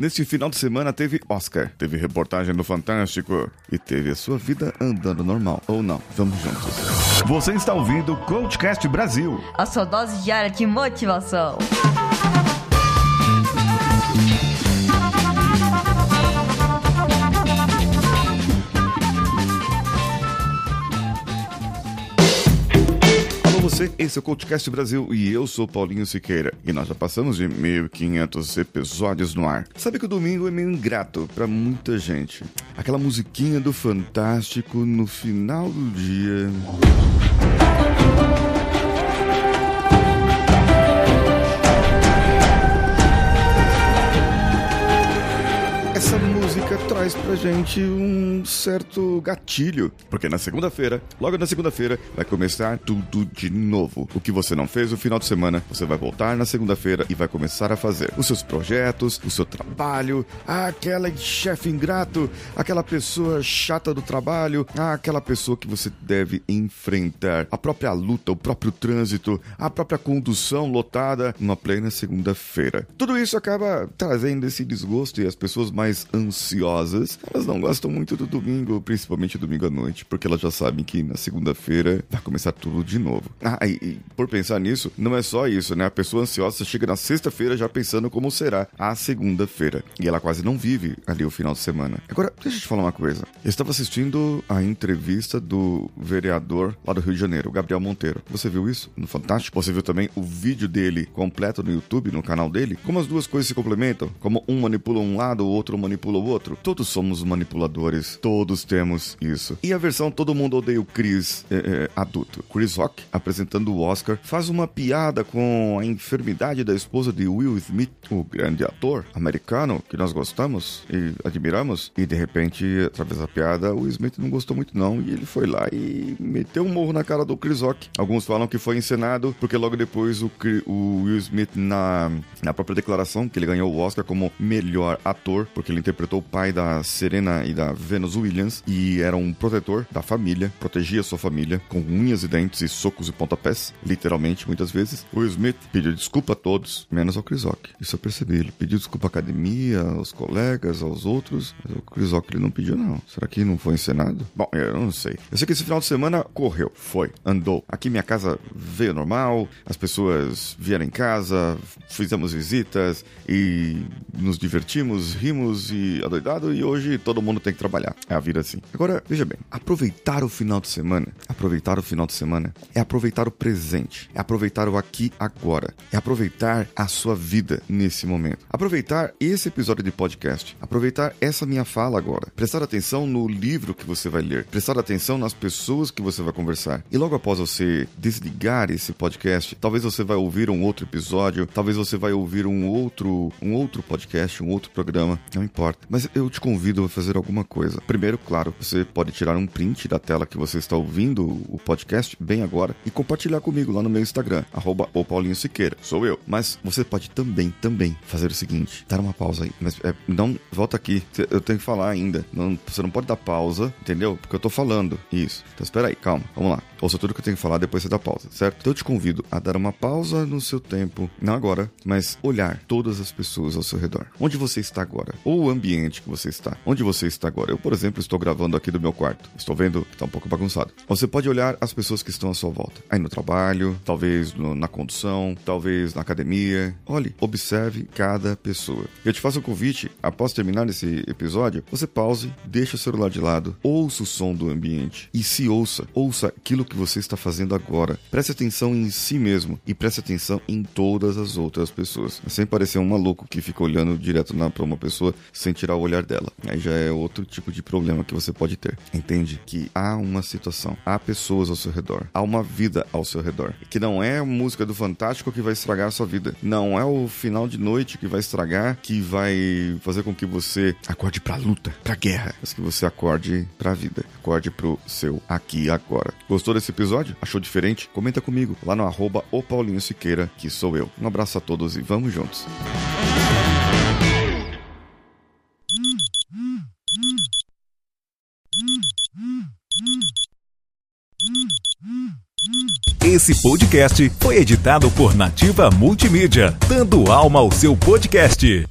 neste final de semana teve Oscar, teve reportagem no Fantástico e teve a sua vida andando normal. Ou não, vamos juntos. Você está ouvindo o Coachcast Brasil. A sua dose diária de motivação. Você, esse é o Coachcast Brasil e eu sou Paulinho Siqueira. E nós já passamos de 1500 episódios no ar. Sabe que o domingo é meio ingrato pra muita gente. Aquela musiquinha do Fantástico no final do dia. Traz pra gente um certo gatilho, porque na segunda-feira, logo na segunda-feira, vai começar tudo de novo. O que você não fez no final de semana, você vai voltar na segunda-feira e vai começar a fazer. Os seus projetos, o seu trabalho, aquela chefe ingrato, aquela pessoa chata do trabalho, aquela pessoa que você deve enfrentar, a própria luta, o próprio trânsito, a própria condução lotada numa plena segunda-feira. Tudo isso acaba trazendo esse desgosto e as pessoas mais ansiosas, elas não gostam muito do domingo, principalmente domingo à noite, porque elas já sabem que na segunda-feira vai começar tudo de novo. Ah, e, e por pensar nisso, não é só isso, né? A pessoa ansiosa chega na sexta-feira já pensando como será a segunda-feira. E ela quase não vive ali o final de semana. Agora, deixa eu te falar uma coisa. Eu estava assistindo a entrevista do vereador lá do Rio de Janeiro, Gabriel Monteiro. Você viu isso no Fantástico? Você viu também o vídeo dele completo no YouTube, no canal dele? Como as duas coisas se complementam? Como um manipula um lado, o outro manipula o outro? Todos somos manipuladores, todos temos isso. E a versão Todo Mundo Odeia o Chris é, é, adulto. Chris Rock, apresentando o Oscar, faz uma piada com a enfermidade da esposa de Will Smith, o grande ator americano que nós gostamos e admiramos. E de repente, através da piada, o Smith não gostou muito não e ele foi lá e meteu um morro na cara do Chris Rock. Alguns falam que foi encenado porque logo depois o, o Will Smith na, na própria declaração que ele ganhou o Oscar como melhor ator, porque ele interpretou o pai da Serena e da Venus Williams e era um protetor da família, protegia sua família com unhas e dentes e socos e pontapés, literalmente, muitas vezes. O Will Smith pediu desculpa a todos, menos ao Chris Rock. Isso eu percebi. Ele pediu desculpa à academia, aos colegas, aos outros, mas o Chris Rock ele não pediu, não. Será que não foi encenado? Bom, eu não sei. Eu sei que esse final de semana correu, foi, andou. Aqui minha casa veio normal, as pessoas vieram em casa, fizemos visitas e nos divertimos, rimos e e hoje todo mundo tem que trabalhar. É a vida assim. Agora, veja bem, aproveitar o final de semana, aproveitar o final de semana é aproveitar o presente, é aproveitar o aqui agora, é aproveitar a sua vida nesse momento. Aproveitar esse episódio de podcast, aproveitar essa minha fala agora, prestar atenção no livro que você vai ler, prestar atenção nas pessoas que você vai conversar. E logo após você desligar esse podcast, talvez você vai ouvir um outro episódio, talvez você vai ouvir um outro, um outro podcast, um outro programa, não importa. Mas eu te convido a fazer alguma coisa. Primeiro, claro, você pode tirar um print da tela que você está ouvindo o podcast bem agora e compartilhar comigo lá no meu Instagram, arroba o Paulinho Siqueira. Sou eu. Mas você pode também, também fazer o seguinte, dar uma pausa aí. Mas é, não, volta aqui. Eu tenho que falar ainda. Não, você não pode dar pausa, entendeu? Porque eu tô falando. Isso. Então espera aí, calma. Vamos lá. Ouça tudo que eu tenho que falar, depois você dá pausa, certo? Então eu te convido a dar uma pausa no seu tempo, não agora, mas olhar todas as pessoas ao seu redor. Onde você está agora? Ou o ambiente que você está. Onde você está agora? Eu, por exemplo, estou gravando aqui do meu quarto. Estou vendo que está um pouco bagunçado. Você pode olhar as pessoas que estão à sua volta. Aí no trabalho, talvez no, na condução, talvez na academia. Olhe, observe cada pessoa. Eu te faço um convite, após terminar esse episódio, você pause, deixa o celular de lado, ouça o som do ambiente e se ouça. Ouça aquilo que você está fazendo agora. Preste atenção em si mesmo e preste atenção em todas as outras pessoas. Sem parecer um maluco que fica olhando direto para uma pessoa sem tirar o olhar dela. Aí já é outro tipo de problema que você pode ter. Entende que há uma situação, há pessoas ao seu redor, há uma vida ao seu redor. Que não é a música do Fantástico que vai estragar a sua vida. Não é o final de noite que vai estragar, que vai fazer com que você acorde pra luta, pra guerra. Mas que você acorde pra vida. Acorde pro seu aqui e agora. Gostou desse episódio? Achou diferente? Comenta comigo lá no arroba o Paulinho Siqueira, que sou eu. Um abraço a todos e vamos juntos. Esse podcast foi editado por Nativa Multimídia, dando alma ao seu podcast.